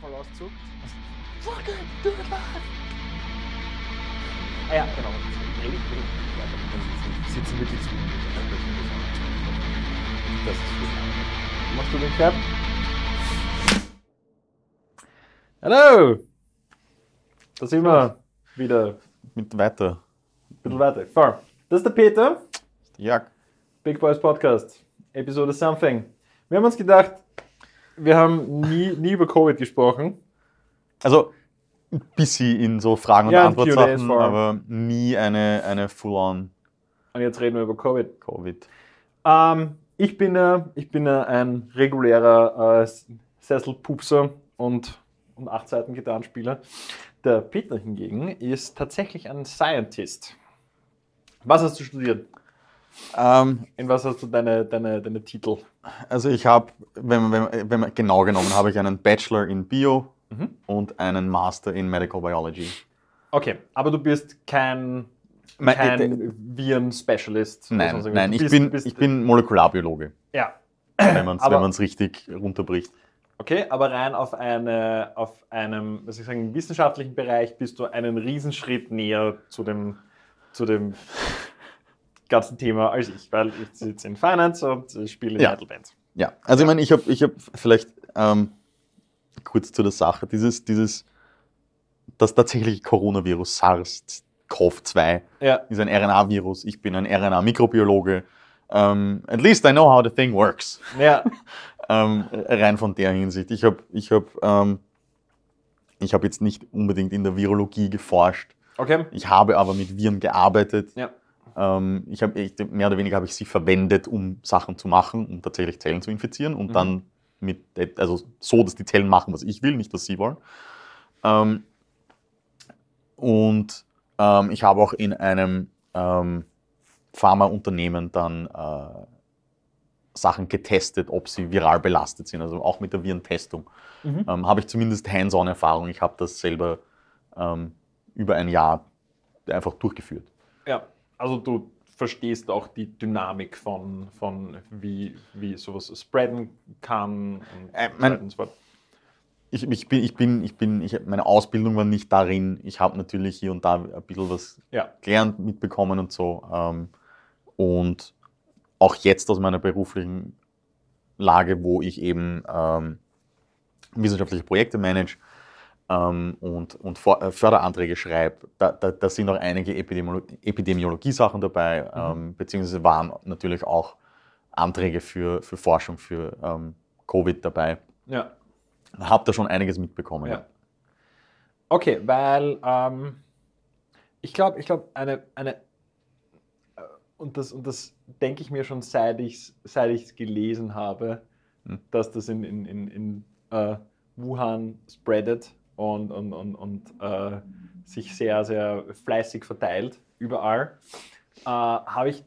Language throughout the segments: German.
Voll auszuckt. Fucker, do it live! Ah ja, genau. Sitzen wirklich zu. Das ist gut. Machst du den Clap? Hallo! Da sind wir wieder. Mit weiter. Ein bisschen weiter. Voll. Das ist der Peter, Ja, Big Boys Podcast, Episode Something. Wir haben uns gedacht, wir haben nie, nie über Covid gesprochen. also ein bisschen in so Fragen und Ja, allem. aber nie eine, eine full-on Und jetzt reden wir über Covid. Covid. Ähm, ich bin, äh, ich bin äh, ein regulärer äh, Sesselpupser und, und acht Seiten Gitarrenspieler. Der Peter hingegen ist tatsächlich ein Scientist. Was hast du studiert? Ähm, In was hast du deine, deine, deine Titel? also ich habe, wenn, man- wenn, wenn man genau genommen, habe ich einen Bachelor in Bio Mhm. und einen Master in Medical Biology. Okay, aber du bist kein, Mein- kein Viren-Specialist. oder Nein, nein, Du ich bist- bin, bist- ich bin Molekularbiologe, Ja, wenn man es richtig runterbricht. Okay, aber rein auf, eine, auf einem, was ich sagen, wissenschaftlichen Bereich bist du einen Riesenschritt näher zu dem, zu dem ganzen Thema als ich, weil ich sitze in Finance und spiele in Ja. Metal Bands. Ja, also ich meine, ich habe ich hab vielleicht ähm, kurz zu der Sache, dieses, dieses, das tatsächliche Coronavirus SARS-CoV-2 Ja, ist ein RNA-Virus, ich bin ein RNA-Mikrobiologe. Ähm, at least I know how the thing works. ja, Ähm, rein von der Hinsicht. Ich habe ich hab, ähm, ich hab jetzt nicht unbedingt in der Virologie geforscht. okay. Ich habe aber mit Viren gearbeitet. Ja. Ähm, ich habe echt- mehr oder weniger habe ich sie verwendet, um Sachen zu machen, um tatsächlich Zellen zu infizieren und Mhm. dann mit, also so, dass die Zellen machen, was ich will, nicht, was sie wollen. Ähm, und ähm, ich habe auch in einem ähm, Pharmaunternehmen dann äh, Sachen getestet, ob sie viral belastet sind, also auch mit der Virentestung. Mhm. Ähm, habe ich zumindest Hands-on-Erfahrung. Ich habe das selber ähm, über ein Jahr einfach durchgeführt. Ja, also du verstehst auch die Dynamik von, von wie, wie sowas spreaden kann und Äh, so mein- und so fort. Ich, ich bin, ich bin, ich bin, ich, meine Ausbildung war nicht darin. Ich habe natürlich hier und da ein bisschen was Ja, gelernt, mitbekommen und so. Ähm, und auch jetzt aus meiner beruflichen Lage, wo ich eben ähm, wissenschaftliche Projekte manage ähm, und, und For- äh, Förderanträge schreibe, da, da, da sind auch einige Epidemiolo Epidemiologie-Sachen dabei, ähm, beziehungsweise waren natürlich auch Anträge für, für Forschung für ähm, Covid dabei. ja. Habe da schon einiges mitbekommen. Ja. Okay, weil ähm, ich glaube, ich glaube, eine, eine äh, und das, und das denke ich mir schon, seit ich es seit ich's gelesen habe, Hm. dass das in, in, in, in äh, Wuhan spreadet und, und, und, und äh, sich sehr, sehr fleißig verteilt, überall, äh, habe ich,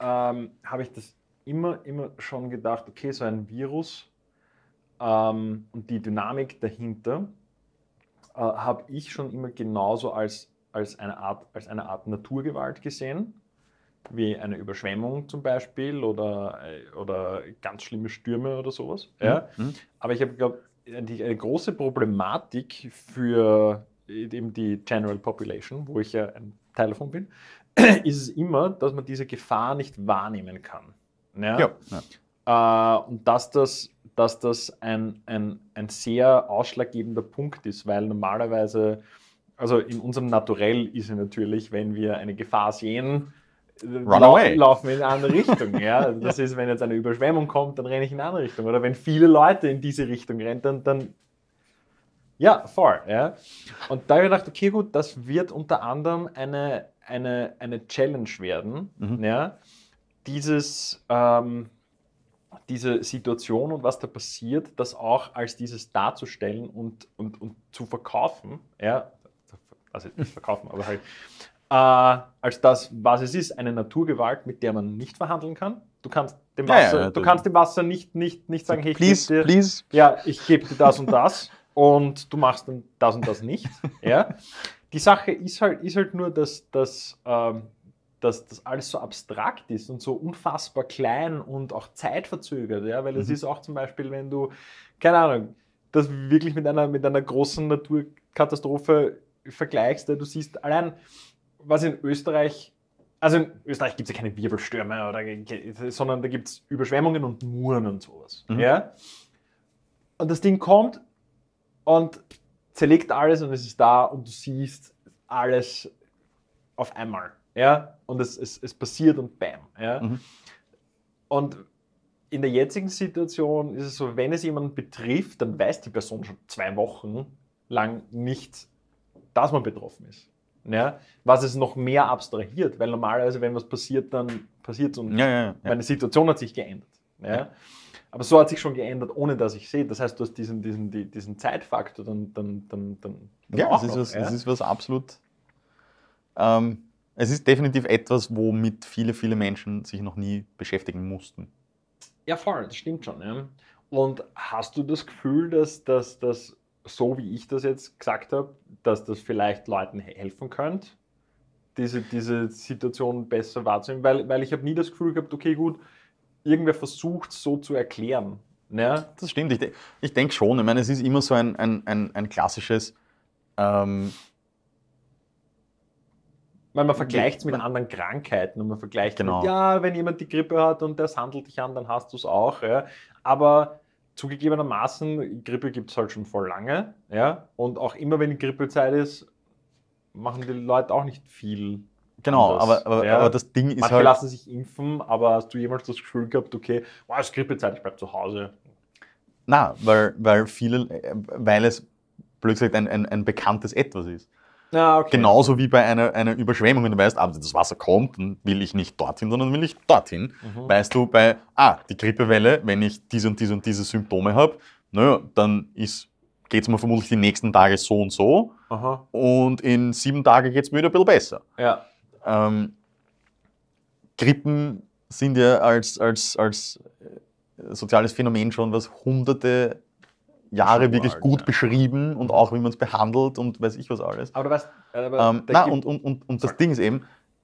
ähm, habe ich das immer, immer schon gedacht, okay, so ein Virus ähm, und die Dynamik dahinter äh, habe ich schon immer genauso als, als, eine Art, als eine Art Naturgewalt gesehen, wie eine Überschwemmung zum Beispiel oder, äh, oder ganz schlimme Stürme oder sowas. Ja? Mhm. Aber ich habe, glaube die eine große Problematik für eben die General Population, wo ich ja ein Teil davon bin, ist es immer, dass man diese Gefahr nicht wahrnehmen kann. Ja? Ja, ja. Äh, und dass das, dass das ein, ein, ein sehr ausschlaggebender Punkt ist, weil normalerweise, also in unserem Naturell ist es natürlich, wenn wir eine Gefahr sehen, Run away. laufen wir in eine andere Richtung. Ja? Also Das ist, wenn jetzt eine Überschwemmung kommt, dann renne ich in eine andere Richtung. Oder wenn viele Leute in diese Richtung rennen, dann, dann ja, voll. Ja? Und da habe ich gedacht, okay, gut, das wird unter anderem eine, eine, eine Challenge werden. Mhm. Ja? Dieses, ähm, diese Situation und was da passiert, das auch als dieses darzustellen und, und, und zu verkaufen. Ja? Also nicht verkaufen, aber halt äh, als das, was es ist, eine Naturgewalt, mit der man nicht verhandeln kann. Du kannst dem Ja, ja, Wasser, ja, du kannst dem Wasser nicht, nicht, nicht sagen, hey, ich please, geb dir, please. ja, ich gebe dir das und das und du machst dann das und das nicht. Ja? Die Sache ist halt, ist halt nur, dass, dass, ähm, dass das alles so abstrakt ist und so unfassbar klein und auch zeitverzögert. Ja? Weil es Mhm. ist auch zum Beispiel, wenn du, keine Ahnung, das wirklich mit einer, mit einer großen Naturkatastrophe vergleichst. Du siehst allein, was in Österreich, also in Österreich gibt es ja keine Wirbelstürme, oder, sondern da gibt es Überschwemmungen und Muren und sowas. Mhm. Ja? Und das Ding kommt und zerlegt alles und es ist da und du siehst alles auf einmal. Ja? Und es, es, es passiert und bam. Ja? Mhm. Und in der jetzigen Situation ist es so, wenn es jemanden betrifft, dann weiß die Person schon zwei Wochen lang nicht, dass man betroffen ist. Ja? Was es noch mehr abstrahiert, weil normalerweise, wenn was passiert, dann passiert es und Ja, ja, meine Situation hat sich geändert. Aber so hat sich schon geändert, ohne dass ich sehe. Das heißt, du hast diesen, diesen, die- diesen Zeitfaktor dann, dann, dann, dann, Ja, es ist, was, ja? es ist was absolut. Ähm, es ist definitiv etwas, womit viele, viele Menschen sich noch nie beschäftigen mussten. Ja, voll, das stimmt schon. Ja. Und hast du das Gefühl, dass das, dass, so wie ich das jetzt gesagt habe, dass das vielleicht Leuten he- helfen könnte, diese, diese Situation besser wahrzunehmen? Weil, weil ich habe nie das Gefühl gehabt, okay, gut, irgendwer versucht es so zu erklären. Ne? Das stimmt. Ich, de ich denke schon. Ich meine, es ist immer so ein, ein, ein, ein klassisches. Ähm, Weil man vergleicht es mit anderen Krankheiten und man vergleicht Genau. mit, ja, wenn jemand die Grippe hat und das handelt dich an, dann hast du es auch. Ja. Aber zugegebenermaßen, Grippe gibt es halt schon voll lange. Ja. Und auch immer, wenn Grippezeit ist, machen die Leute auch nicht viel. genau, aber, aber, ja. aber das Ding ist Manche halt. lassen sich impfen, aber hast du jemals das Gefühl gehabt, okay, wow, es ist Grippezeit, ich bleib zu Hause. Na, weil, weil viele, äh, weil es blöd gesagt ein, ein, ein bekanntes Etwas ist. Ja, okay. Genauso wie bei einer, einer Überschwemmung, wenn du weißt, ah, das Wasser kommt, dann will ich nicht dorthin, sondern will ich dorthin. Mhm. Weißt du, bei, ah, die Grippewelle, wenn ich diese und diese und diese Symptome habe, naja, dann geht es mir vermutlich die nächsten Tage so und so Aha. und in sieben Tagen geht es mir wieder ein bisschen besser. Ja. Ähm, Grippen sind ja als, als, als äh, soziales Phänomen schon was hunderte Jahre wirklich gut ja. beschrieben und auch wie man es behandelt und weiß ich was alles. Aber du weißt, aber Ähm, na, und, und, und, und das Sorry. Ding ist eben,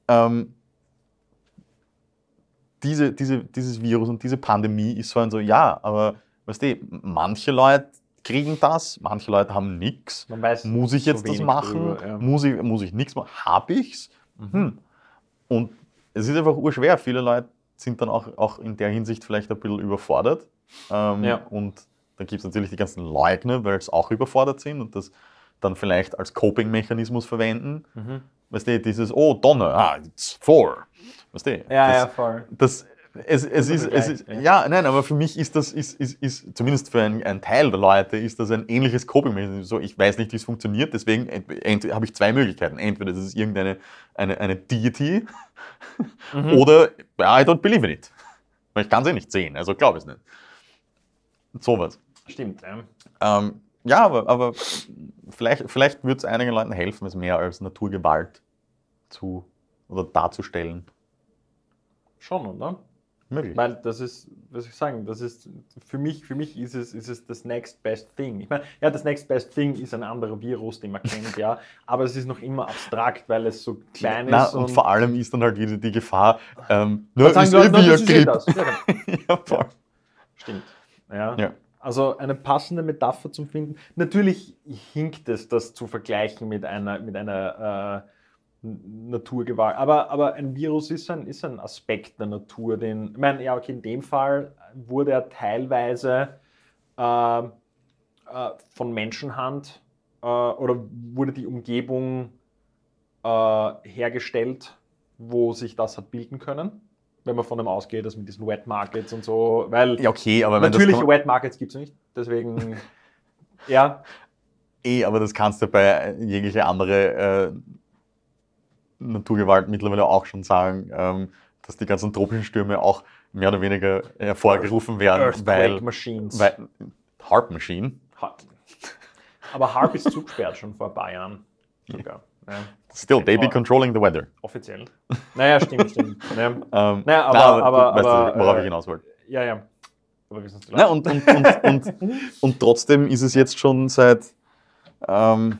ähm, diese, diese, dieses Virus und diese Pandemie ist so ein so, ja, aber weißt du, manche Leute kriegen das, manche Leute haben nichts. man weiß Muss ich so jetzt das wenig machen? drüber, ja. muss, ich, muss ich nichts machen? Hab ich's? Mhm. Hm. Und es ist einfach urschwer. Viele Leute sind dann auch, auch in der Hinsicht vielleicht ein bisschen überfordert. Ähm, Ja. Und dann gibt es natürlich die ganzen Leugner, weil sie auch überfordert sind und das dann vielleicht als Coping-Mechanismus verwenden. Mhm. Weißt du, dieses, oh, Donner, ah, it's four. Weißt du, Ja, das, ja, voll. das, es, es, ist, es ist, ja. nein, aber für mich ist das, ist, ist, ist zumindest für einen, einen Teil der Leute, ist das ein ähnliches Coping-Mechanismus. So, ich weiß nicht, wie es funktioniert, deswegen habe ich zwei Möglichkeiten. Entweder das ist irgendeine eine, eine Deity Mhm. oder I don't believe in it. Ich kann sie nicht sehen, also glaube ich es nicht. Sowas. Stimmt, ja. Ähm, ja, aber, aber vielleicht, vielleicht würde es einigen Leuten helfen, es mehr als Naturgewalt zu oder darzustellen. Schon, oder? Möglich. Weil das ist, was ich sagen, das ist, für mich, für mich ist es, ist es das next best thing. Ich meine, ja, das next best thing ist ein anderer Virus, den man kennt, ja, aber es ist noch immer abstrakt, weil es so klein Na, ist. und, vor allem ist dann halt wieder die Gefahr, ähm, ne, sagen ist Leute, eh "Na, wie das ist eh das. Ja, genau. Ja. Stimmt. Ja. Ja. Also eine passende Metapher zum Finden. Natürlich hinkt es, das zu vergleichen mit einer, mit einer äh, Naturgewalt. Aber, aber ein Virus ist ein, ist ein Aspekt der Natur, den, ich meine, ja, okay, in dem Fall wurde er teilweise äh, äh, von Menschenhand äh, oder wurde die Umgebung äh, hergestellt, wo sich das hat bilden können. Wenn man von dem ausgeht, dass mit diesen Wet Markets und so, weil Ja, okay, aber wenn Natürliche das Wet Markets gibt es nicht, deswegen, ja, eh, aber das kannst du bei jeglicher andere äh, Naturgewalt mittlerweile auch schon sagen, ähm, dass die ganzen tropischen Stürme auch mehr oder weniger hervorgerufen werden, Earthquake weil, Machines. weil Harp Machine, Ha- Aber Harp ist zugesperrt schon vor ein paar Jahren. Sogar. Ja, still, they be Aber- controlling the weather. offiziell. Naja, stimmt, stimmt. Ja, Ähm, Naja, aber- na, aber- du weißt, aber, worauf äh, ich hinaus wollte. ja. ja. Aber wir sind zu Na, und, und, und, und, und trotzdem ist es jetzt schon seit ähm,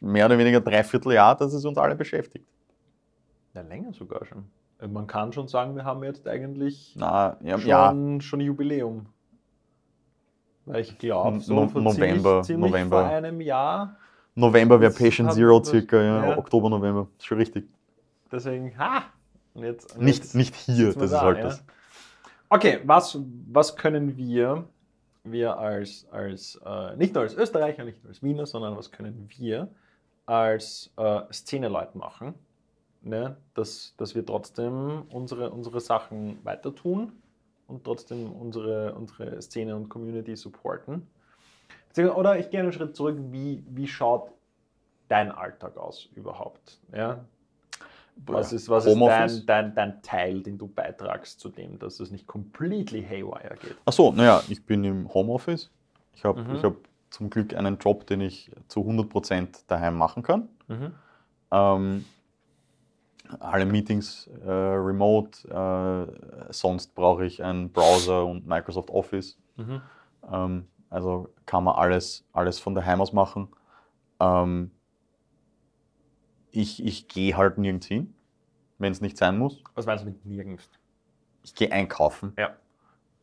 mehr oder weniger dreiviertel Jahr, dass es uns alle beschäftigt. ja, länger sogar schon. Also Man kann schon sagen, wir haben jetzt eigentlich Na, ja, ja, schon, schon Jubiläum. Weil ich glaube, so No- vor November- ziemlich, ziemlich November. vor einem Jahr. November wäre Patient Zero circa, ja, ja. Oktober, November. Ist schon richtig. Deswegen, ha! Und jetzt, und Nicht, jetzt nicht hier, das ist da, halt ja. das. Okay, was, was können wir, wir als, als äh, nicht nur als Österreicher, nicht nur als Wiener, sondern was können wir als äh, Szeneleute machen, ne? dass, dass wir trotzdem unsere, unsere Sachen weiter tun und trotzdem unsere, unsere Szene und Community supporten. Oder ich gehe einen Schritt zurück, wie, wie schaut dein Alltag aus überhaupt? Ja? Was ist, was ist dein, dein, dein Teil, den du beitragst zu dem, dass es nicht completely haywire geht? Achso, naja, ich bin im Homeoffice. Ich habe Mhm. ich hab zum Glück einen Job, den ich zu 100% daheim machen kann. Ähm, alle Meetings äh, remote, äh, sonst brauche ich einen Browser und Microsoft Office. Mhm. Ähm, also kann man alles, alles von daheim aus machen. Ähm, ich ich gehe halt nirgends hin, wenn es nicht sein muss. Was meinst du mit nirgends? Ich gehe einkaufen. Ja.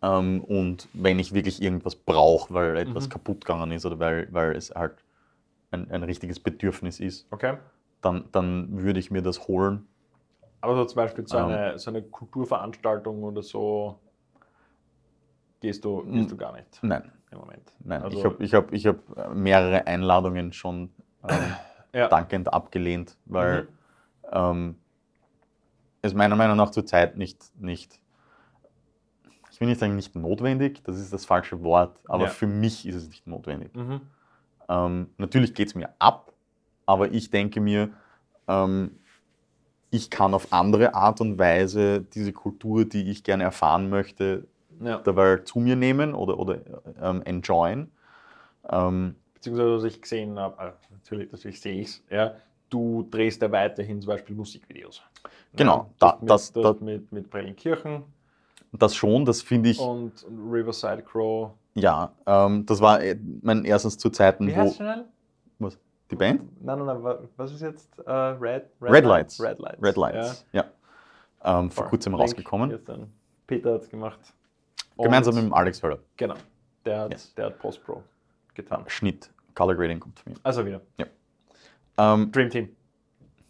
Ähm, und wenn ich wirklich irgendwas brauche, weil etwas Mhm. kaputt gegangen ist oder weil, weil es halt ein, ein richtiges Bedürfnis ist, Okay. dann, dann würde ich mir das holen. Aber so zum Beispiel so Ähm. eine, so eine Kulturveranstaltung oder so gehst du, gehst du gar nicht Nein, im Moment. nein. Also- ich habe ich hab, ich hab mehrere Einladungen schon ähm, Ja. dankend abgelehnt, weil Mhm. ähm, es meiner Meinung nach zurzeit nicht, nicht, ich will nicht sagen nicht notwendig, das ist das falsche Wort, aber Ja. für mich ist es nicht notwendig. Mhm. Ähm, natürlich geht es mir ab, aber ich denke mir, ähm, ich kann auf andere Art und Weise diese Kultur, die ich gerne erfahren möchte, Ja. dabei zu mir nehmen oder, oder ähm, enjoyen. Ähm, Beziehungsweise, was ich gesehen habe, äh, natürlich, natürlich sehe ich es, ja, du drehst ja weiterhin zum Beispiel Musikvideos. Genau, Ja, da- mit, das- du hast da- mit, mit Prellenkirchen das schon, das finde ich, und Riverside Crow. ja, ähm, das war äh, mein erstes zu Zeiten, Wie wo schnell? was, die Band? Nein, nein, nein, wa- was ist jetzt? Äh, Red, Red Lights. Red Lights. Red Lights, ja. Ähm, vor kurzem Link rausgekommen. Peter hat es gemacht. Gemeinsam mit dem Alex Höller. Genau. Der hat, Yes. der hat Post-Pro getan. Schnitt, Color Grading kommt von mir. Also wieder. Ähm, Dream Team.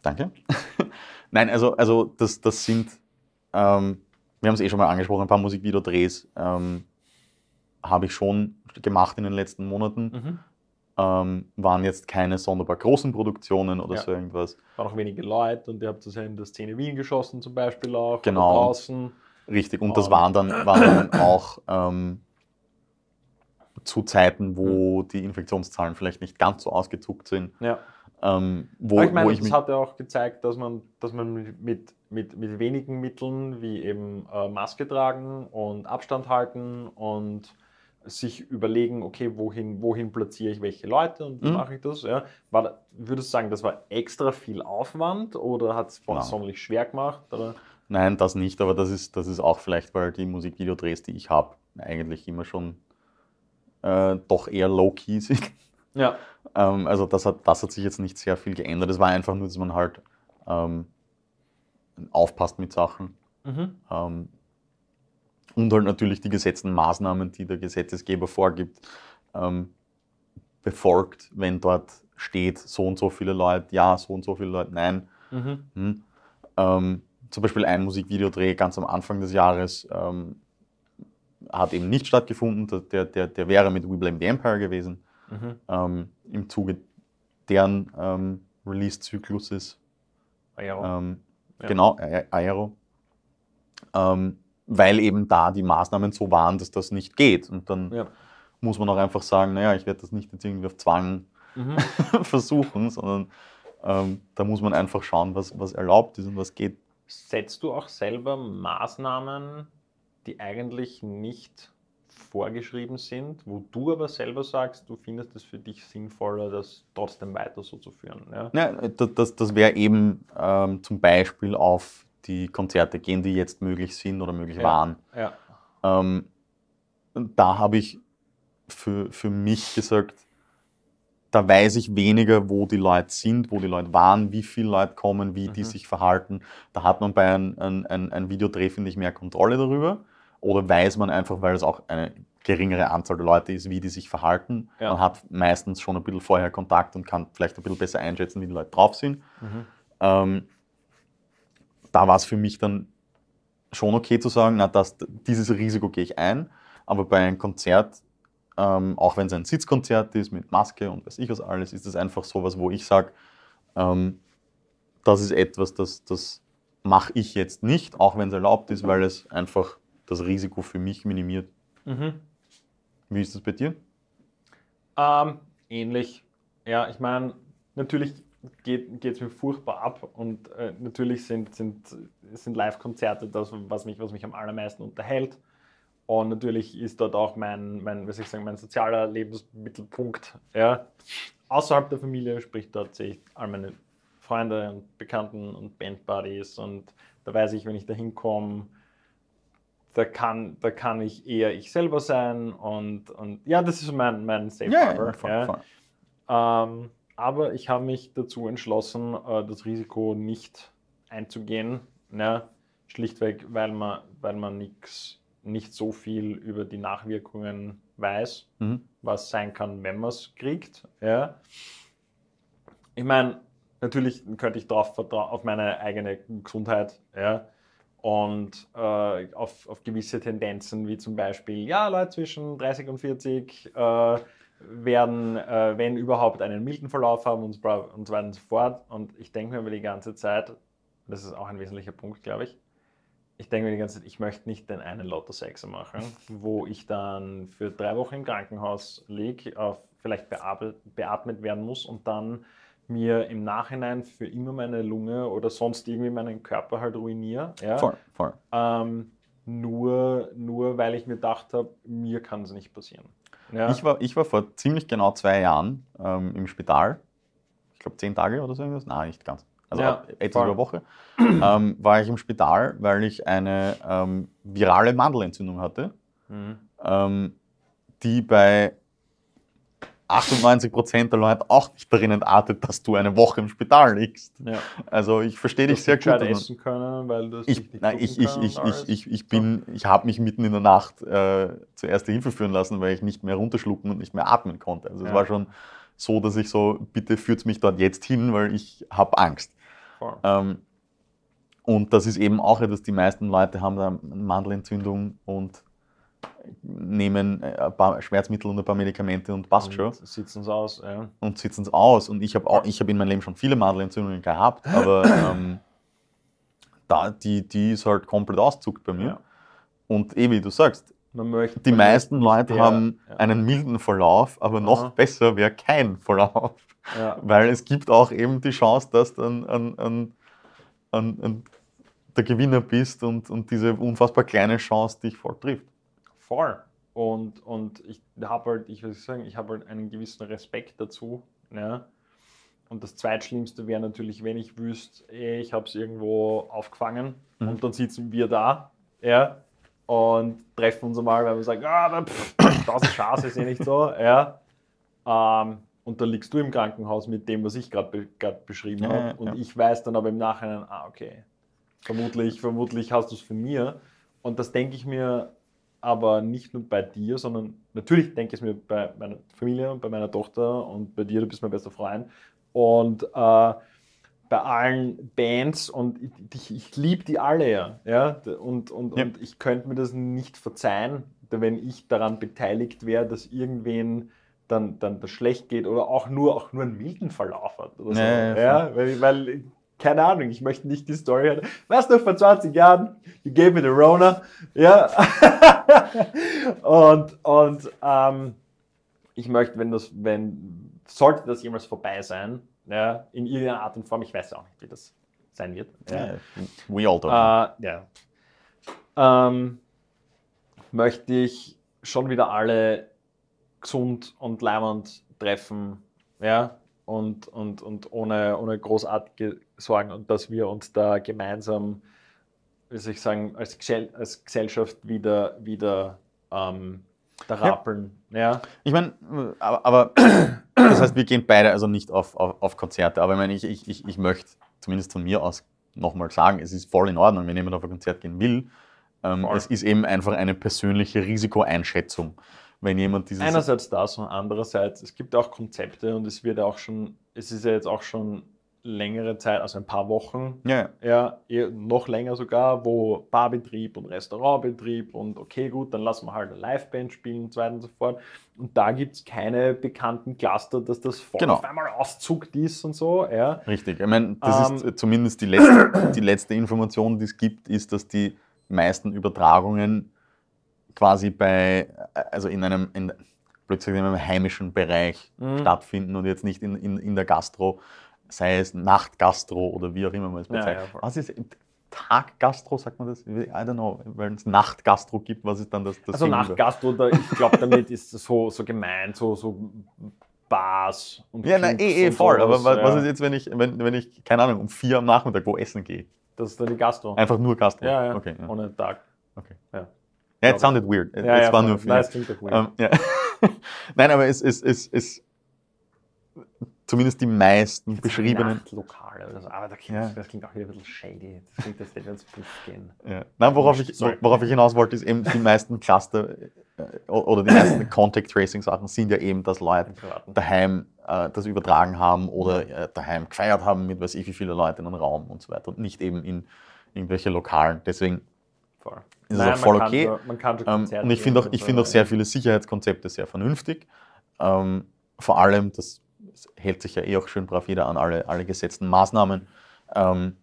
Danke. Nein, also, also das, das sind, ähm, wir haben es eh schon mal angesprochen, ein paar Musikvideodrehs ähm, habe ich schon gemacht in den letzten Monaten. Mhm. Ähm, waren jetzt keine sonderbar großen Produktionen oder Ja. so irgendwas. Waren auch wenige Leute und ihr habt das ja in der Szene Wien geschossen zum Beispiel auch. Genau. Draußen. Richtig. Und das waren dann, waren dann auch ähm, zu Zeiten, wo Hm. die Infektionszahlen vielleicht nicht ganz so ausgezuckt sind. Ja. Ähm, wo, Aber ich meine, wo ich das mich, hat ja auch gezeigt, dass man, dass man mit, mit, mit wenigen Mitteln wie eben äh, Maske tragen und Abstand halten und sich überlegen, okay, wohin, wohin platziere ich welche Leute und wie Mhm. mache ich das? Ja. War, würdest du sagen, das war extra viel Aufwand oder hat es sonderlich schwer gemacht? Oder? Nein, das nicht, aber das ist, das ist auch vielleicht, weil die Musikvideodrehs, die ich habe, eigentlich immer schon äh, doch eher low-key sind. Ja. Ähm, also das hat, das hat sich jetzt nicht sehr viel geändert. Es war einfach nur, dass man halt ähm, aufpasst mit Sachen Mhm. ähm, und halt natürlich die gesetzten Maßnahmen, die der Gesetzesgeber vorgibt, ähm, befolgt, wenn dort steht, so und so viele Leute, ja, so und so viele Leute, nein. Mhm. Hm. Zum Beispiel ein Musikvideodreh ganz am Anfang des Jahres ähm, hat eben nicht stattgefunden. Der- Der, der, wäre mit We Blame the Empire gewesen. Mhm. Ähm, Im Zuge deren ähm, Release-Zykluses. Ja. Ähm, Ja. Genau, Ae- Aero. Ähm, weil eben da die Maßnahmen so waren, dass das nicht geht. Und dann ja. muss man auch einfach sagen, naja, ich werde das nicht jetzt irgendwie auf Zwang Mhm. versuchen, sondern ähm, da muss man einfach schauen, was, was erlaubt ist und was geht. Setzt du auch selber Maßnahmen, die eigentlich nicht vorgeschrieben sind, wo du aber selber sagst, du findest es für dich sinnvoller, das trotzdem weiter so zu führen? Ja? Ja, das, das, wäre eben ähm, zum Beispiel auf die Konzerte gehen, die jetzt möglich sind oder möglich Ja. waren. Ja. Ähm, da habe ich für, für mich gesagt, da weiß ich weniger, wo die Leute sind, wo die Leute waren, wie viele Leute kommen, wie die Mhm. sich verhalten. Da hat man bei einem ein, ein, ein Videodreh, finde ich, mehr Kontrolle darüber, Oder weiß man einfach, weil es auch eine geringere Anzahl der Leute ist, wie die sich verhalten. Ja. Man hat meistens schon ein bisschen vorher Kontakt und kann vielleicht ein bisschen besser einschätzen, wie die Leute drauf sind. Mhm. Ähm, da war es für mich dann schon okay zu sagen, na, das, dieses Risiko gehe ich ein. Aber bei einem Konzert, ähm, auch wenn es ein Sitzkonzert ist mit Maske und weiß ich was alles, ist das einfach sowas, wo ich sage, ähm, das ist etwas, das, das mache ich jetzt nicht, auch wenn es erlaubt ist, weil es einfach das Risiko für mich minimiert. Mhm. Wie ist das bei dir? Ähm, ähnlich. Ja, ich meine, natürlich geht es mir furchtbar ab und äh, natürlich sind, sind, sind Live-Konzerte das, was mich, was mich am allermeisten unterhält. Und natürlich ist dort auch mein, mein, was ich sagen, mein sozialer Lebensmittelpunkt. Ja. Außerhalb der Familie, sprich dort sehe ich all meine Freunde und Bekannten und Bandbuddies und da weiß ich, wenn ich da hinkomme, da kann, da kann ich eher ich selber sein und, und ja, das ist mein, mein Safe Harbor. voll, ja. voll. Ähm, aber ich habe mich dazu entschlossen, äh, das Risiko nicht einzugehen. Ne? Schlichtweg, weil man, weil man nix, nicht so viel über die Nachwirkungen weiß, Mhm. was sein kann, wenn man es kriegt. Ja? Ich meine, natürlich könnte ich darauf vertrauen, auf meine eigene Gesundheit. Ja? Und äh, auf, auf gewisse Tendenzen, wie zum Beispiel, ja, Leute zwischen 30 und 40 äh, werden, äh, wenn überhaupt, einen milden Verlauf haben und so bra- und so weiter und so fort. Und ich denke mir aber die ganze Zeit, das ist auch ein wesentlicher Punkt, glaube ich, ich denke mir die ganze Zeit, ich möchte nicht den einen Lotto-Sechser machen, wo ich dann für drei Wochen im Krankenhaus liege, vielleicht beatmet, beatmet werden muss und dann mir im Nachhinein für immer meine Lunge oder sonst irgendwie meinen Körper halt ruiniere. Ja? Voll, voll. Ähm, nur, nur weil ich mir gedacht habe, mir kann es nicht passieren. Ja? Ich, war, ich war vor ziemlich genau zwei Jahren ähm, im Spital. Ich glaube zehn Tage oder so irgendwas. Nein, nicht ganz. Also Ja, etwas voll. über eine Woche. ähm, war ich im Spital, weil ich eine ähm, virale Mandelentzündung hatte, Mhm. ähm, die bei 98% der Leute auch nicht darin entartet, dass du eine Woche im Spital liegst. Ja. Also ich verstehe dich Dass sehr gut. gescheit und- essen können, weil du es Ich, nicht nein, ich, ich, ich, ich, ich, ich bin, ich habe mich mitten in der Nacht äh, zur Erste Hilfe führen lassen, weil ich nicht mehr runterschlucken und nicht mehr atmen konnte. Also es Ja. war schon so, dass ich so, bitte führt mich dort jetzt hin, weil ich habe Angst. Ähm, und das ist eben auch etwas, die meisten Leute haben da eine Mandelentzündung und nehmen äh, ein paar Schmerzmittel und ein paar Medikamente und passt schon Und sitzen es aus. Ja. und sitzen es aus. Und ich habe ich habe in meinem Leben schon viele Mandelentzündungen gehabt, aber ähm, da, die, die ist halt komplett auszuckt bei mir. Ja. Und eh wie du sagst, die meisten Leute der- haben ja. einen milden Verlauf, aber noch Aha. besser wäre kein Verlauf. Ja. Weil es gibt auch eben die Chance, dass du an, an, an der Gewinner bist und, und diese unfassbar kleine Chance dich voll trifft. Voll. Und, und ich habe halt, ich will sagen, ich habe halt einen gewissen Respekt dazu. Ja. Und das Zweitschlimmste wäre natürlich, wenn ich wüsste, ey, ich habe es irgendwo aufgefangen Mhm. und dann sitzen wir da ja, und treffen uns einmal, weil wir sagen, ah, pff, das ist scheiße, ist eh nicht so. Ja. Ähm, und dann liegst du im Krankenhaus mit dem, was ich gerade be beschrieben Ja, habe. ja, Und ja. ich weiß dann aber im Nachhinein, ah, okay, vermutlich, vermutlich hast du es von mir. Und das denke ich mir aber nicht nur bei dir, sondern natürlich denke ich es mir bei meiner Familie und bei meiner Tochter und bei dir, du bist mein bester Freund. Und äh, bei allen Bands und ich, ich, liebe die alle ja. ja? Und, und, Ja. und ich könnte mir das nicht verzeihen, wenn ich daran beteiligt wäre, dass irgendwen dann, dann das schlecht geht oder auch nur, auch nur einen milden Verlauf hat. Oder so. Ja, ja, weil, weil, keine Ahnung, ich möchte nicht die Story hören. Weißt du, vor 20 Jahren, you gave me the Rona. Ja. und und ähm, ich möchte, wenn das, wenn, sollte das jemals vorbei sein, ja, in irgendeiner Art und Form, ich weiß ja auch nicht, wie das sein wird. Ja. Ja. We all don't. Äh, ja. Ähm, möchte ich schon wieder alle gesund und leimend treffen, ja, und, und, und ohne, ohne großartige Sorgen und dass wir uns da gemeinsam, wie soll ich sagen, als, Gesell als Gesellschaft wieder, wieder ähm, da Ja. rappeln. Ja. Ich meine, aber, aber das heißt, wir gehen beide also nicht auf, auf, auf Konzerte. Aber ich meine, ich, ich, ich, ich möchte zumindest von mir aus nochmal sagen, es ist voll in Ordnung, wenn jemand auf ein Konzert gehen will. Ähm, es ist eben einfach eine persönliche Risikoeinschätzung. Wenn jemand dieses. Einerseits das und andererseits, es gibt auch Konzepte und es wird auch schon, es ist ja jetzt auch schon längere Zeit, also ein paar Wochen, ja, ja, eher noch länger sogar, wo Barbetrieb und Restaurantbetrieb und okay, gut, dann lassen wir halt eine Liveband spielen und so weiter und so fort. Und da gibt es keine bekannten Cluster, dass das voll Genau. auf einmal auszuckt ist und so, ja. richtig. Ich meine, das Ähm, ist zumindest die letzte, die letzte Information, die es gibt, ist, dass die meisten Übertragungen quasi bei, also in einem, in, gesagt, in einem heimischen Bereich Mhm. stattfinden und jetzt nicht in, in, in der Gastro, sei es Nachtgastro oder wie auch immer man es Ja, bezeichnet. ja, voll. was ist Taggastro, sagt man das? I don't know, weil es Nachtgastro gibt, was ist dann das? das Also nach Gegenüber? Gastro, da, ich glaube, damit ist es so, so gemeint, so, so Bars und Ja, nein, eh, eh, voll. Aber was, was ja. ist jetzt, wenn ich, wenn, wenn ich, keine Ahnung, um vier am Nachmittag wo essen gehe? Das ist dann die Gastro. Einfach nur Gastro? ja, ja, Okay, ja. ohne Tag. okay. Ja. Ja, it sounded weird. Ja, es ja, war nur für Nein, es klingt doch weird. Ähm, ja. Nein, aber es ist es, es, zumindest die meisten beschriebenen. Nachtlokale oder so. Aber da klingt, Ja. das klingt auch wieder ein bisschen shady. Das klingt, als wir ins Puff gehen. Ja. Nein, worauf ich, worauf ich hinaus wollte, ist eben die meisten Cluster äh, oder die meisten Contact Tracing Sachen sind ja eben, dass Leute daheim äh, das übertragen haben oder äh, daheim gefeiert haben mit weiß ich wie viele Leute in einem Raum und so weiter und nicht eben in irgendwelche Lokalen. Deswegen Voll. ist es Nein, auch voll kann okay. schon- man kann Ähm, und ich finde auch, ich und finde auch sehr viele Sicherheitskonzepte sehr vernünftig. Ähm, vor allem, das hält sich ja eh auch schön brav jeder an alle, alle gesetzten Maßnahmen. Ähm,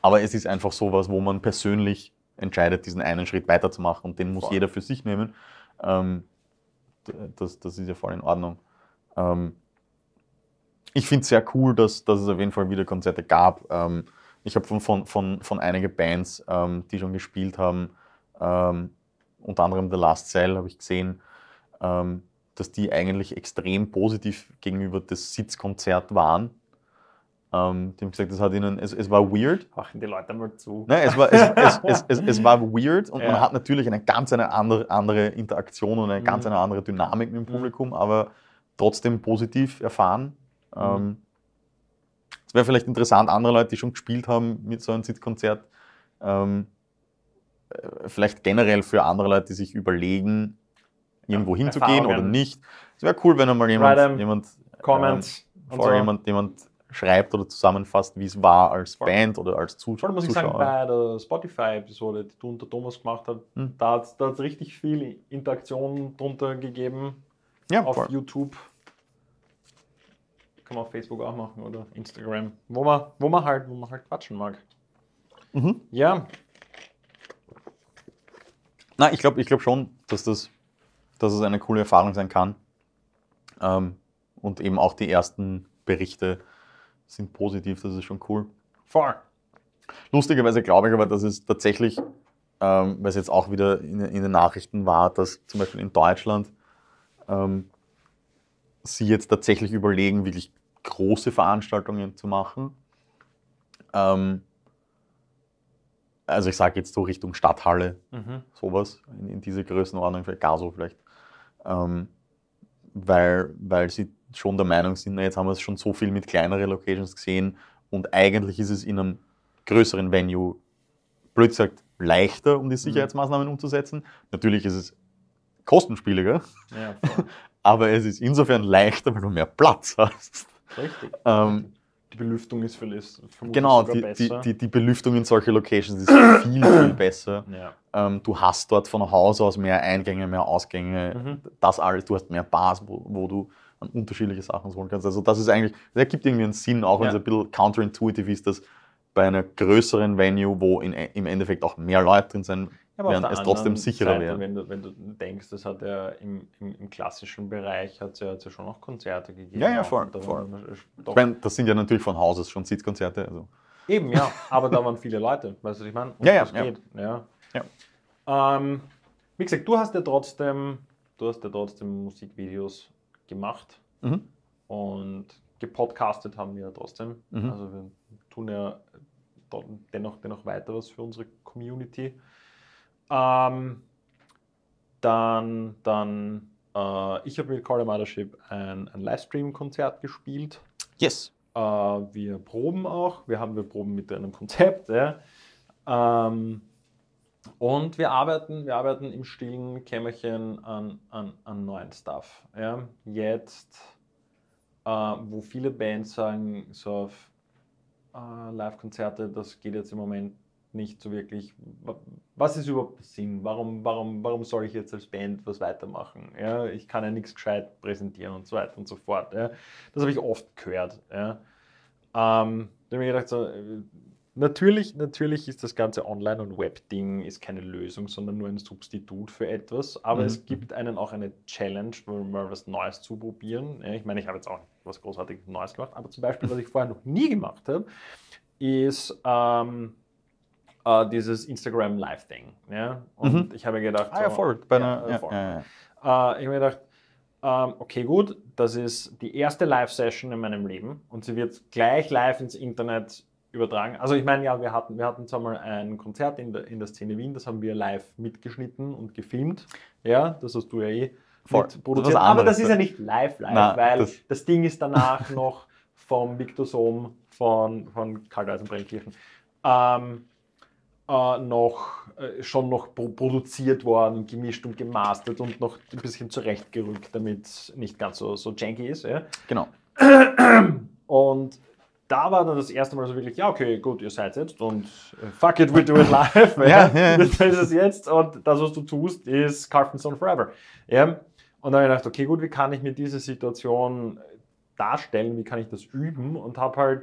aber es ist einfach sowas, wo man persönlich entscheidet, diesen einen Schritt weiterzumachen und den muss Voll. jeder für sich nehmen. Ähm, das, das ist ja voll in Ordnung. Ähm, ich finde es sehr cool, dass, dass es auf jeden Fall wieder Konzerte gab. Ähm, ich habe von, von, von, von einigen Bands, ähm, die schon gespielt haben, ähm, unter anderem The Last Cell, habe ich gesehen, ähm, dass die eigentlich extrem positiv gegenüber das Sitzkonzert waren. Ähm, die haben gesagt, das hat ihnen, es, es war weird. Machen die Leute mal zu. Nein, es, war, es, es, es, es, es war weird und Ja. man hat natürlich eine ganz eine andere, andere Interaktion und eine ganz Mhm. eine andere Dynamik mit dem Mhm. Publikum, aber trotzdem positiv erfahren. Mhm. Ähm, es wäre vielleicht interessant, andere Leute, die schon gespielt haben mit so einem Sitzkonzert, ähm, äh, vielleicht generell für andere Leute, die sich überlegen, irgendwo Ja, hinzugehen oder nicht. Es wäre cool, wenn einmal jemand, jemand Comments. und vor so. jemand, jemand schreibt oder zusammenfasst, wie es war als Voll. Band oder als Zus Voll muss ich Zuschauer. sagen, bei der Spotify-Episode, die du und der Thomas gemacht hat, Hm. da hat es richtig viel Interaktion drunter gegeben ja, auf voll. YouTube. Kann man auf Facebook auch machen oder Instagram, wo man, wo man halt, wo man halt quatschen mag. Mhm. Ja, Na, ich glaube ich glaub schon, dass das, dass es eine coole Erfahrung sein kann. Ähm, und eben auch die ersten Berichte sind positiv, das ist schon cool. voll. Lustigerweise glaube ich aber, dass es tatsächlich, ähm, weil es jetzt auch wieder in, in den Nachrichten war, dass zum Beispiel in Deutschland ähm, sie jetzt tatsächlich überlegen, wirklich große Veranstaltungen zu machen. Ähm, also ich sage jetzt so Richtung Stadthalle, Mhm. sowas, in, in diese Größenordnung, vielleicht Gaso vielleicht. Ähm, weil, weil sie schon der Meinung sind, na, jetzt haben wir es schon so viel mit kleineren Locations gesehen und eigentlich ist es in einem größeren Venue, blöd gesagt, leichter, um die Sicherheitsmaßnahmen umzusetzen. Natürlich ist es kostenspieliger, Ja, aber es ist insofern leichter, weil du mehr Platz hast. richtig. Ähm, Die Belüftung ist vielleicht vermutlich genau, die, die, die, die Belüftung in solche Locations ist viel, viel besser. ja. Ähm, du hast dort von Haus aus mehr Eingänge, mehr Ausgänge, Mhm. das alles. Du hast mehr Bars, wo, wo du an unterschiedliche Sachen holen kannst. Also das ist eigentlich, das ergibt irgendwie einen Sinn, auch wenn es ein bisschen counterintuitive ist, dass bei einer größeren Venue, wo in, im Endeffekt auch mehr Leute drin sind, Werden der es trotzdem sicherer Seite, wäre. Wenn du, wenn du denkst, das hat ja im, im, im klassischen Bereich hat ja, hat's ja schon noch Konzerte gegeben. Ja, ja, auch. voll, voll. Ich meine, das sind ja natürlich von Haus aus schon Sitzkonzerte. Also. Eben, ja, aber da waren viele Leute, weißt du, was ich meine? Und Ja, ja, das ja. geht. Ja. Ja. Ähm, wie gesagt, du hast ja trotzdem, du hast ja trotzdem Musikvideos gemacht Mhm. und gepodcastet haben wir ja trotzdem. Mhm. Also wir tun ja dennoch, dennoch weiter was für unsere Community. Ähm, dann, dann äh, ich habe mit Call Mothership ein, ein Livestream-Konzert gespielt. Yes. Äh, wir proben auch. Wir haben wir proben mit einem Konzept. Ja. Ähm, Und wir arbeiten, wir arbeiten im stillen Kämmerchen an, an, an neuen Stuff. Ja. Jetzt, äh, wo viele Bands sagen, so auf äh, Live-Konzerte, das geht jetzt im Moment nicht so wirklich. Was ist überhaupt Sinn? Warum, warum, warum soll ich jetzt als Band was weitermachen? Ja, ich kann ja nichts gescheit präsentieren und so weiter und so fort. Ja. Das habe ich oft gehört. Ja. Ähm, da habe ich gedacht, so, Natürlich, natürlich ist das ganze Online- und Web-Ding ist keine Lösung, sondern nur ein Substitut für etwas. Aber mhm. es gibt einen auch eine Challenge, mal was Neues zu probieren. Ich meine, ich habe jetzt auch was großartig Neues gemacht, aber zum Beispiel, was ich vorher noch nie gemacht habe, ist ähm, äh, dieses Instagram Live-Ding. Ja? Und mhm. ich habe mir gedacht, ah, ja, voll. Bei ja, ja, ja, ich habe mir gedacht, ähm, okay, gut, das ist die erste Live-Session in meinem Leben und sie wird gleich live ins Internet übertragen. Also ich meine, ja, wir hatten, wir hatten zwar mal ein Konzert in der, in der Szene Wien, das haben wir live mitgeschnitten und gefilmt. Ja, das hast du ja eh Voll. produziert. Das aber das ist ja nicht live live, Nein, weil das, das, Ding ist danach noch vom Victor Sohm von, von Karl Eisenbrennkirchen ähm, äh, noch, äh, schon noch produziert worden, gemischt und gemastert und noch ein bisschen zurechtgerückt, damit es nicht ganz so, so janky ist. Ja? Genau. Und da war dann das erste Mal so wirklich, ja, okay, gut, ihr seid jetzt und äh, fuck it, we do it live. ja, ja. Das ist es jetzt und das, was du tust, ist Carlton Forever. Ja. Und dann habe ich gedacht, okay, gut, wie kann ich mir diese Situation darstellen, wie kann ich das üben und habe halt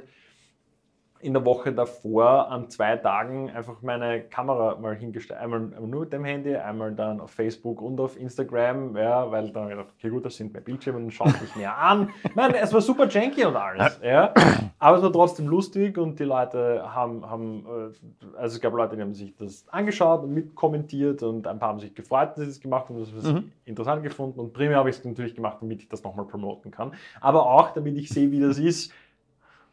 in der Woche davor an zwei Tagen einfach meine Kamera mal hingestellt. Einmal, einmal, nur mit dem Handy, einmal dann auf Facebook und auf Instagram, ja, weil dann gedacht, okay gut, das sind mehr Bildschirme und schaue mich mehr an. Nein, es war super janky und alles, ja. Aber es war trotzdem lustig und die Leute haben, haben äh, also es gab Leute, die haben sich das angeschaut und mitkommentiert und ein paar haben sich gefreut, dass ich es gemacht habe und das mhm. interessant gefunden und primär habe ich es natürlich gemacht, damit ich das nochmal promoten kann. Aber auch, damit ich sehe, wie das ist,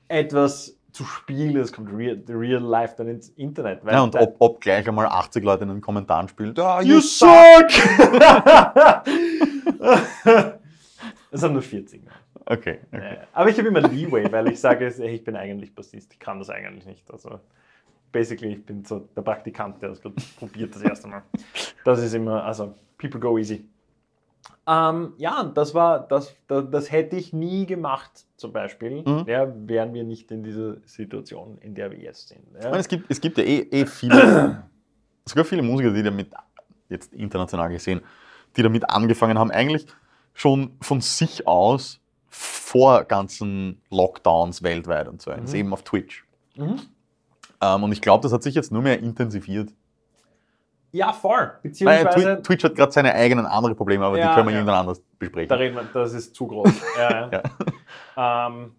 etwas zu spielen, es kommt real, real life dann ins Internet. ja, und ob, ob, gleich einmal 80 Leute in den Kommentaren spielen, ah, you, you suck! Es sind nur 40. Okay. okay. aber ich habe immer Leeway, weil ich sage, ich bin eigentlich Bassist, ich kann das eigentlich nicht. Also basically, ich bin so der Praktikant, der das gerade probiert das erste Mal. Das ist immer, also people go easy. Ähm, ja, das war, das, das, das, hätte ich nie gemacht, zum Beispiel, mhm. ja, wären wir nicht in dieser Situation, in der wir jetzt sind. Ja. Meine, es, gibt, es gibt ja eh, eh viele, sogar viele Musiker, die damit, jetzt international gesehen, die damit angefangen haben, eigentlich schon von sich aus vor ganzen Lockdowns weltweit und so, mhm. eben auf Twitch. Mhm. Ähm, und ich glaube, das hat sich jetzt nur mehr intensiviv ja, voll. Beziehungsweise. Twitch hat gerade seine eigenen anderen Probleme, aber ja, die können wir ja. irgendwann anders besprechen. Da reden wir, das ist zu groß. ja, ja. Ähm,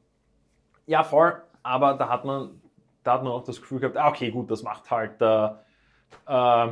ja, voll. Aber da hat man, da hat man auch das Gefühl gehabt, ah, okay, gut, das macht halt der, äh,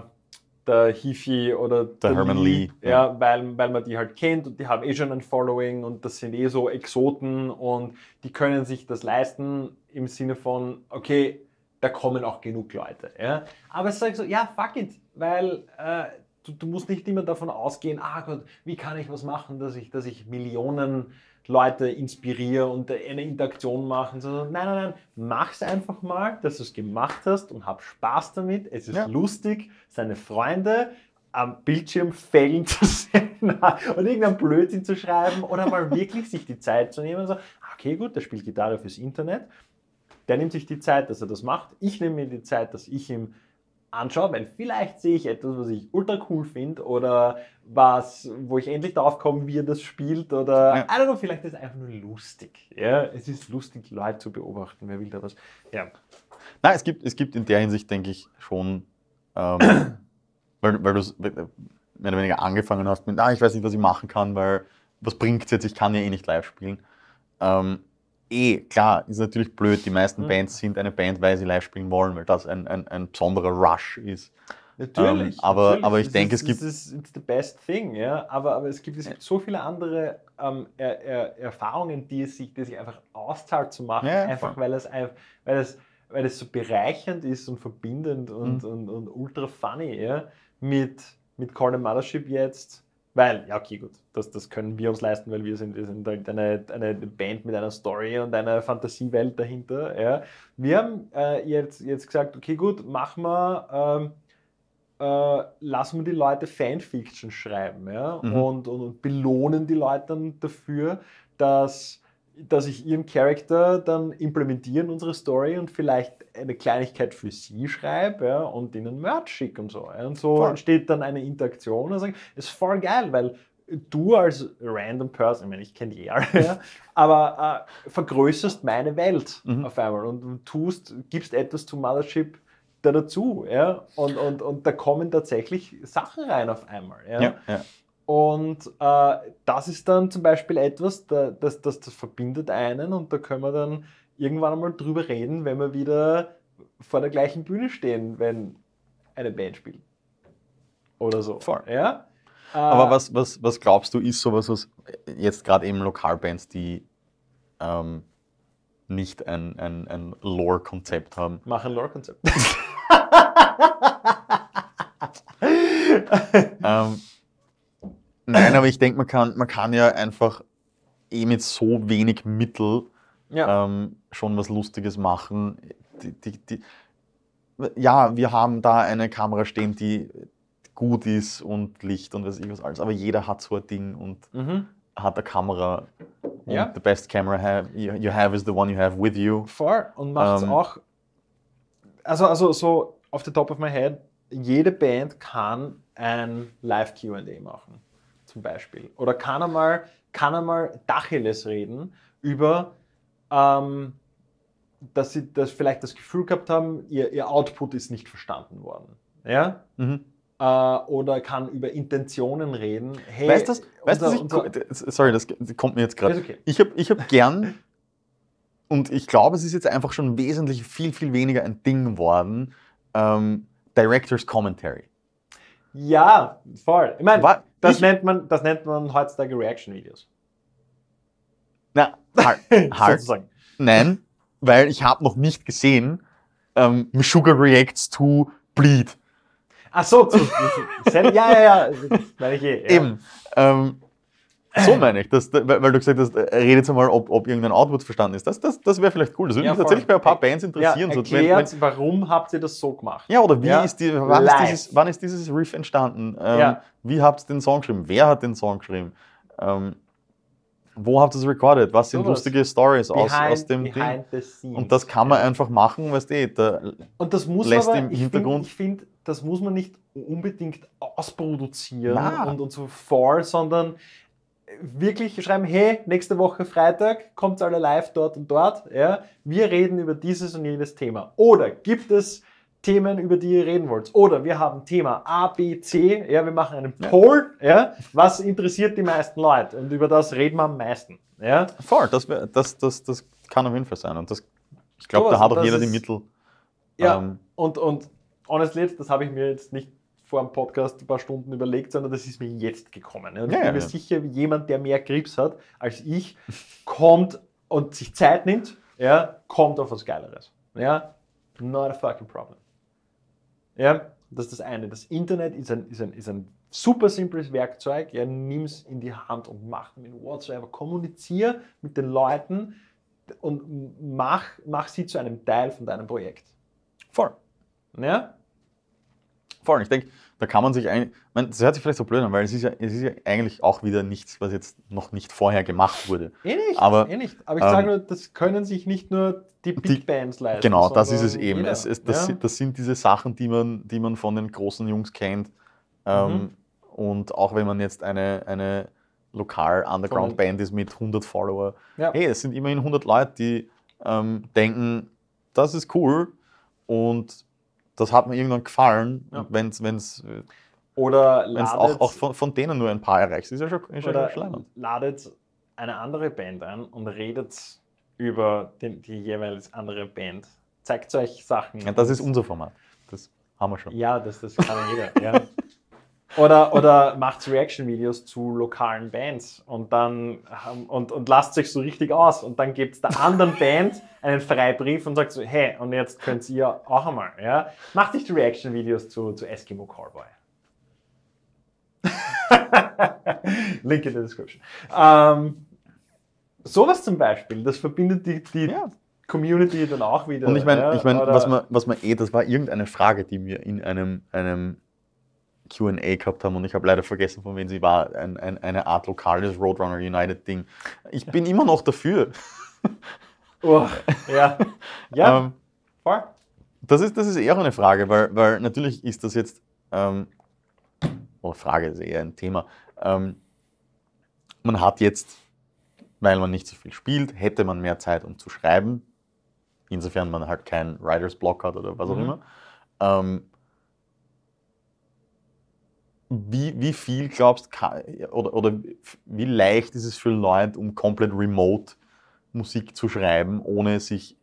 der Hifi oder der, der Herman Lee. Lee ja, Weil, weil man die halt kennt und die haben eh schon ein Following und das sind eh so Exoten und die können sich das leisten im Sinne von, okay, da kommen auch genug Leute. Ja? Aber es sagt so, ja, fuck it, weil äh, du, du, musst nicht immer davon ausgehen, ah Gott, wie kann ich was machen, dass ich, dass ich Millionen Leute inspiriere und eine Interaktion machen. So, nein, nein, nein, mach's einfach mal, dass du es gemacht hast und hab Spaß damit. Es ist ja. lustig, seine Freunde am Bildschirm fällen zu sehen und irgendeinen Blödsinn zu schreiben oder mal wirklich sich die Zeit zu nehmen und so, okay, gut, der spielt Gitarre fürs Internet der nimmt sich die Zeit, dass er das macht. Ich nehme mir die Zeit, dass ich ihm anschaue, weil vielleicht sehe ich etwas, was ich ultra cool finde oder was, wo ich endlich darauf komme, wie er das spielt oder, ja. I don't know, vielleicht ist es einfach nur lustig. Ja, es ist lustig, Leute zu beobachten. Wer will da was? Ja. Nein, es gibt, es gibt in der Hinsicht, denke ich, schon, ähm, weil, weil du mehr oder weniger angefangen hast mit, ah, ich weiß nicht, was ich machen kann, weil was bringt es jetzt, ich kann ja eh nicht live spielen. Ähm, eh, klar, ist natürlich blöd. Die meisten mhm. Bands sind eine Band, weil sie live spielen wollen, weil das ein, ein, ein besonderer Rush ist. Natürlich. Ähm, aber, natürlich. aber ich denke, es gibt. Das ist it's the best thing, ja. Aber, aber es, gibt, es gibt so viele andere ähm, er, er, Erfahrungen, die es sich, die sich einfach auszahlt zu machen, ja, einfach weil es, weil, es, weil es so bereichernd ist und verbindend und, mhm. und, und ultra funny, ja. Mit, mit Call the Mothership jetzt weil, ja, okay, gut, das, das können wir uns leisten, weil wir sind, wir sind halt eine, eine Band mit einer Story und einer Fantasiewelt dahinter. Ja. Wir haben äh, jetzt, jetzt gesagt, okay, gut, machen wir ähm, äh, lassen wir die Leute Fanfiction schreiben ja? Mhm. und, und, und belohnen die Leute dann dafür, dass, dass ich ihren Charakter dann implementiere in unsere Story und vielleicht eine Kleinigkeit für sie schreibe ja? und ihnen Merch schicke und so. Ja? Und so Voll. entsteht dann eine Interaktion und sagen, ist voll geil, weil du als random Person, ich meine, ich kenne die ja, ja, aber äh, vergrößerst meine Welt Mhm. auf einmal und tust, gibst etwas zu Mothership da dazu, ja, und, und, und da kommen tatsächlich Sachen rein auf einmal. Ja, ja. Und äh, das ist dann zum Beispiel etwas, da, das, das, das verbindet einen und da können wir dann irgendwann einmal drüber reden, wenn wir wieder vor der gleichen Bühne stehen, wenn eine Band spielt. Oder so. Voll. Ja? Äh, Aber was, was, was glaubst du, ist sowas, was jetzt gerade eben Lokalbands, die ähm, nicht ein, ein, ein Lore-Konzept haben, Machen Lore-Konzept. ähm, nein, aber ich denke, man kann, man kann ja einfach eh mit so wenig Mittel ja. ähm, schon was Lustiges machen. Die, die, die, ja, wir haben da eine Kamera stehen, die gut ist und Licht und weiß ich was alles, aber jeder hat so ein Ding und Mhm. hat eine Kamera. Und Ja. the best camera have, you, have is the one you have with you. Voll. Und macht es Ähm, auch. Also, also so off the top of my head, jede Band kann ein Live-QA machen, zum Beispiel. Oder kann einmal, kann einmal Dacheles reden über, ähm, dass sie das vielleicht das Gefühl gehabt haben, ihr, ihr Output ist nicht verstanden worden. Ja? Mhm. Äh, oder kann über Intentionen reden. Hey, weißt du, das- weißt unser- ich, sorry, das kommt mir jetzt gerade. Okay. Ich habe ich hab gern, und ich glaube, es ist jetzt einfach schon wesentlich viel, viel weniger ein Ding geworden, ähm, Director's Commentary. Ja, voll. Ich meine, das, ich- nennt man, das nennt man heutzutage Reaction-Videos. Na, halt, halt. Sozusagen. Nein, weil ich habe noch nicht gesehen, ähm, Sugar reacts to Bleed. Ach so, zu, ja, ja, ja, meine ich eh. Ja. Eben. Ähm, so meine ich, dass, weil, du gesagt hast, äh, redet jetzt mal, ob, ob irgendein Output verstanden ist. Das, das, das wäre vielleicht cool. Das würde Ja, mich voll. tatsächlich bei ein paar Bands interessieren. Ja, so, wenn- erklärt, warum habt ihr das so gemacht? Ja, oder wie Ja. ist die, wann, ist dieses, wann ist dieses Riff entstanden? Ähm, Ja. Wie habt ihr den Song geschrieben? Wer hat den Song geschrieben? Ähm, wo habt ihr es recorded? Was sind Sowas. lustige Stories aus, aus dem Ding? Und das kann man einfach machen, weißt du, da, Und das muss lässt man im aber, ich Hintergrund- finde, find, das muss man nicht unbedingt ausproduzieren und, und so vor, sondern wirklich schreiben, hey, nächste Woche Freitag kommt alle live dort und dort. Ja? Wir reden über dieses und jenes Thema. Oder gibt es Themen, über die ihr reden wollt? Oder wir haben Thema A, B, C. Ja, wir machen einen Ja. Poll. Ja? Was interessiert die meisten Leute? Und über das reden wir am meisten. Ja? voll, das, das, das, das kann auf jeden Fall sein. Und das, ich glaube, da hat auch jeder die ist- Mittel. Ja, Ähm, und, und honestly, das habe ich mir jetzt nicht vor dem Podcast ein paar Stunden überlegt, sondern das ist mir jetzt gekommen. Und ich Ja, bin ja, mir ja. sicher, jemand, der mehr Grips hat als ich, kommt und sich Zeit nimmt, ja, kommt auf was Geileres. Ja, not a fucking problem. Ja, das ist das eine. Das Internet ist ein, ist ein, ist ein super simples Werkzeug. Ja, nimm es in die Hand und mach mit whatsoever. Kommuniziere mit den Leuten und mach, mach sie zu einem Teil von deinem Projekt. voll. Ja? Voll. Ich denke, da kann man sich eigentlich. Ich meine, Das hört sich vielleicht so blöd an, weil es ist, ja, es ist ja eigentlich auch wieder nichts, was jetzt noch nicht vorher gemacht wurde. Eh nicht, Aber, eh nicht. Aber ich ähm, sage nur, das können sich nicht nur die Big Die- Bands leisten. Genau, das ist es eben. Es, es, das, ja? sind- das sind diese Sachen, die man, die man von den großen Jungs kennt. Ähm, Mhm. Und auch wenn man jetzt eine, eine lokal Underground-Band ist mit 100 Follower, Ja. hey, es sind immerhin 100 Leute, die ähm, denken, das ist cool und das hat mir irgendwann gefallen. Ja. Wenn es Oder Wenn es ladet, auch, auch von, von denen nur ein paar erreicht, ist ja schon, ist oder schon ladet eine andere Band ein und redet über den, die jeweils andere Band. Zeigt euch Sachen. Ja, das ist unser Format. Das haben wir schon. Ja, das, das kann jeder. ja. Oder, oder macht Reaction-Videos zu lokalen Bands und dann ähm, und, und lasst euch so richtig aus und dann gebt der anderen Band einen Freibrief und sagt so, hey, und jetzt könnt ihr auch einmal, ja. Macht nicht Reaction-Videos zu, zu Eskimo Callboy. Link in der Description. Ähm, sowas zum Beispiel, das verbindet die, die Ja. Community dann auch wieder. Und ich meine, ja, ich mein, was man, was man eh, das war irgendeine Frage, die mir in einem, einem QA gehabt haben und ich habe leider vergessen, von wem sie war. Ein, ein, eine Art lokales Roadrunner United Ding. Ich bin immer noch dafür. Oh, ja. Ja, Ähm, voll. das, ist, das ist eher eine Frage, weil, weil natürlich ist das jetzt, ähm, oder Frage ist eher ein Thema. Ähm, man hat jetzt, weil man nicht so viel spielt, hätte man mehr Zeit, um zu schreiben. Insofern man halt keinen Writers Block hat oder was auch Mhm. immer. Ähm, wie, wie viel glaubst du, oder, oder wie leicht ist es für Leute, um komplett remote Musik zu schreiben, ohne sich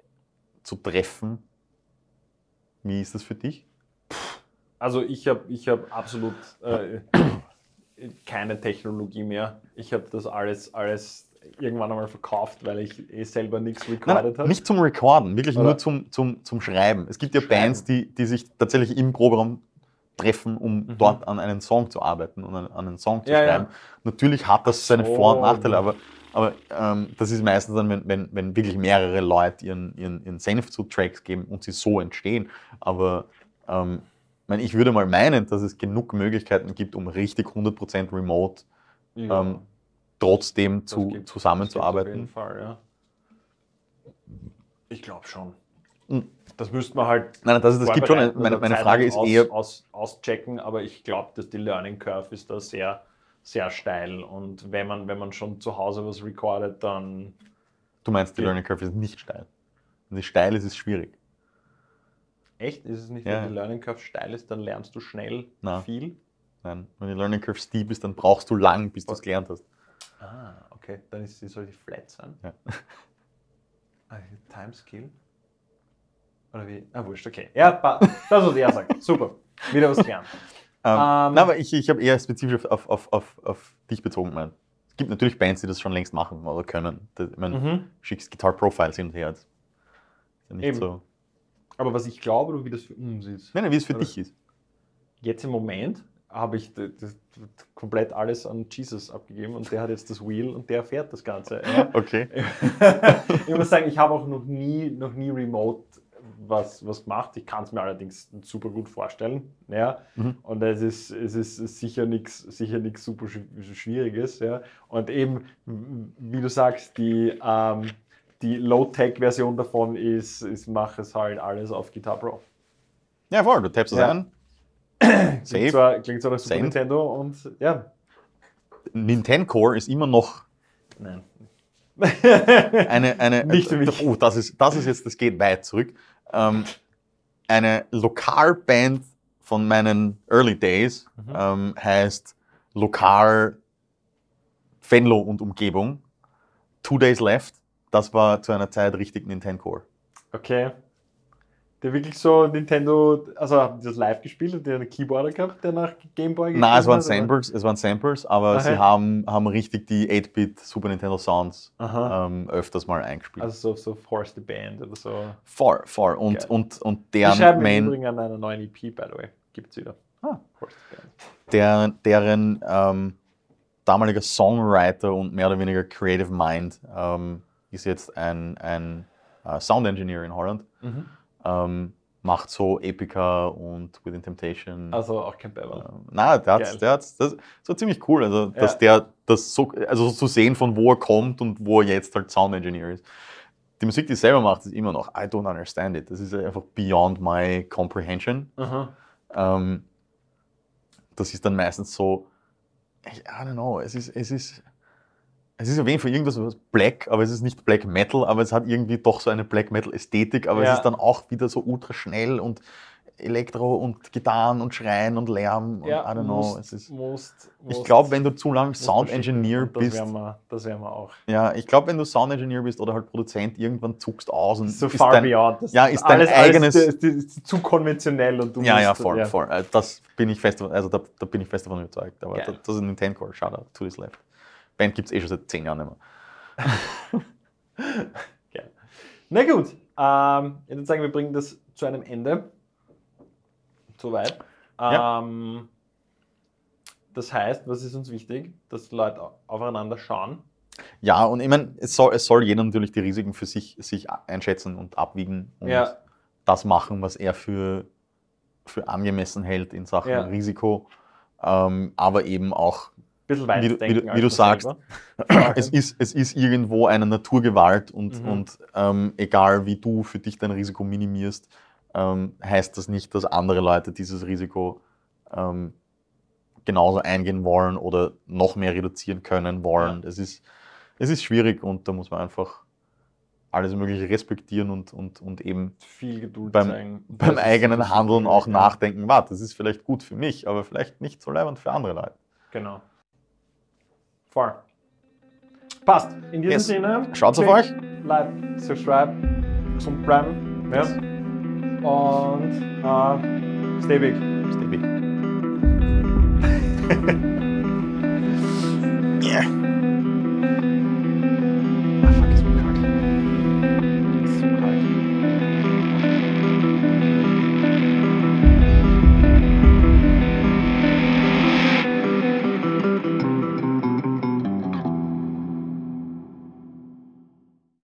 zu treffen? Wie ist das für dich? Also ich habe ich hab absolut äh, keine Technologie mehr. Ich habe das alles, alles irgendwann einmal verkauft, weil ich eh selber nichts recorded habe. nicht zum Recorden, wirklich Oder? nur zum, zum, zum Schreiben. Es gibt ja Schreiben. Bands, die, die sich tatsächlich im Proberaum treffen, um Mhm. dort an einen Song zu arbeiten und an, an einen Song zu Ja, ja. schreiben. Natürlich hat das seine. Vor- und Nachteile, aber, aber ähm, das ist meistens dann, wenn, wenn, wenn wirklich mehrere Leute ihren, ihren, ihren Senf zu Tracks geben und sie so entstehen. Aber ähm, ich würde mal meinen, dass es genug Möglichkeiten gibt, um richtig 100% remote Ja, ähm, trotzdem zu, gibt zusammenzuarbeiten. Auf jeden Fall, ja. Ich glaube schon. Mhm. Das müsste man halt. Nein, das, das gibt schon. Meine, meine Zeit Frage ist aus, eher, Aus, auschecken, aber ich glaube, dass die Learning Curve ist da sehr, sehr steil. Und wenn man, wenn man schon zu Hause was recordet, dann. Du meinst, die. Learning Curve ist nicht steil. Wenn sie steil ist, ist es schwierig. Echt? Ist es nicht, Ja. wenn die Learning Curve steil ist, dann lernst du schnell Na. viel? Nein, wenn die Learning Curve steep ist, dann brauchst du lang, bis du es gelernt hast. Ah, okay. Dann ist sie, soll die flat sein. Ja. Ah, Time Skill? Oder wie? Ah, wurscht, okay. Ja, das, was er sagt. Super. Wieder was gelernt. Ähm, Ähm, na, aber ich, ich habe eher spezifisch auf, auf, auf, auf dich bezogen gemeint. Es gibt natürlich Bands, die das schon längst machen oder können. Ich meine, Mhm. schickst Guitar Profiles hin und her. Ist ja nicht Eben. so. Aber was ich glaube, oder wie das für uns ist. Nein, nein, wie es für Oder- dich ist. Jetzt im Moment habe ich komplett alles an Jesus abgegeben und der hat jetzt das Wheel und der fährt das Ganze. Ja. Okay. ich muss sagen, ich habe auch noch nie, noch nie remote was, was gemacht. Ich kann es mir allerdings super gut vorstellen. Ja. Mhm. Und es ist, es ist sicher nichts sicher nix super schw- Schwieriges. Ja. Und eben, wie du sagst, die, ähm, die Low-Tech-Version davon ist, ist, mach es halt alles auf Guitar Pro. Ja, voll, du tappst es Ja. an. Klingt Safe. zwar, klingt zwar nach Super Send. Nintendo und ja. Nintendo Core ist immer noch Nein. eine, eine Nicht für mich. Oh, das ist, das ist jetzt, das geht weit zurück. Ähm, eine Lokalband von meinen Early Days Mhm. ähm, heißt Lokal Venlo und Umgebung. Two Days Left. Das war zu einer Zeit richtig Nintendo Core. Okay. Der wirklich so Nintendo, also haben die das live gespielt und der einen Keyboarder gehabt, der nach Gameboy Nein, es waren hat, Samples, es waren Samples, aber Aha. sie haben, haben richtig die 8-Bit Super Nintendo Sounds oder? Ähm, öfters mal eingespielt. Also so, so Force the Band oder so. voll, voll. Und, Geil. und, und Die deren schreiben im Main, Übrigen an einer neuen EP, by the way. Gibt's wieder. Ah. Force the Band. der, deren ähm, damaliger Songwriter und mehr oder weniger Creative Mind ähm, ist jetzt ein, ein äh, Sound Engineer in Holland. Mhm. Ähm, macht so Epica und Within Temptation. Also auch kein Beverly. Ähm, na, der Geil. hat's, der hat's, das so ziemlich cool, also dass Ja. der das so, also so zu sehen, von wo er kommt und wo er jetzt halt Sound Engineer ist. Die Musik, die er selber macht, ist immer noch, I don't understand it. Das ist einfach beyond my comprehension. Aha. Ähm, das ist dann meistens so, ich, I don't know, es ist, es ist, es ist auf jeden Fall irgendwas was Black, aber es ist nicht Black Metal, aber es hat irgendwie doch so eine Black Metal Ästhetik, aber Ja. es ist dann auch wieder so ultra schnell und Elektro und Gitarren und Schreien und Lärm und Ja, I don't know. musst, ist, musst, ich glaube, wenn du zu du Sound Engineer bist, Das werden wir, das werden wir auch. ja, ich glaube, wenn du Sound Engineer bist oder halt Produzent, irgendwann zuckst aus und So ist far dein, beyond. Das ja, ist dein eigenes- Alles, das ist zu konventionell und du Ja, musst, ja, voll, voll. Äh, Das bin ich fest, also da, da bin ich fest davon überzeugt. Aber das, das ist ein Nintendo Core, Shoutout to this left. Band gibt es eh schon seit zehn Jahren nicht mehr. Geil. Na gut, ähm, ich würde sagen, wir bringen das zu einem Ende. Soweit. Ja. Ähm, das heißt, was ist uns wichtig? Dass Leute aufeinander schauen. Ja, und ich meine, es soll, es soll jeder natürlich die Risiken für sich, sich einschätzen und abwiegen und Ja. das machen, was er für, für angemessen hält in Sachen Ja. Risiko. ähm, aber eben auch, Bisschen wie du, weiter wie du, wie du sagst, es ist, es ist irgendwo eine Naturgewalt und, Mhm. und ähm, egal wie du für dich dein Risiko minimierst, ähm, heißt das nicht, dass andere Leute dieses Risiko ähm, genauso eingehen wollen oder noch mehr reduzieren können wollen. Es, ist, es ist schwierig und da muss man einfach alles Mögliche respektieren und, und, und eben viel Geduld beim- zeigen. beim Das eigenen Handeln auch ja. nachdenken, warte, das ist vielleicht gut für mich, aber vielleicht nicht so leibend für andere Leute. Genau. Voll. Passt. In diesem Yes. Sinne. Schaut's auf euch. Like, subscribe, gesund bleiben. Ja. Und äh, stay big. Stay big.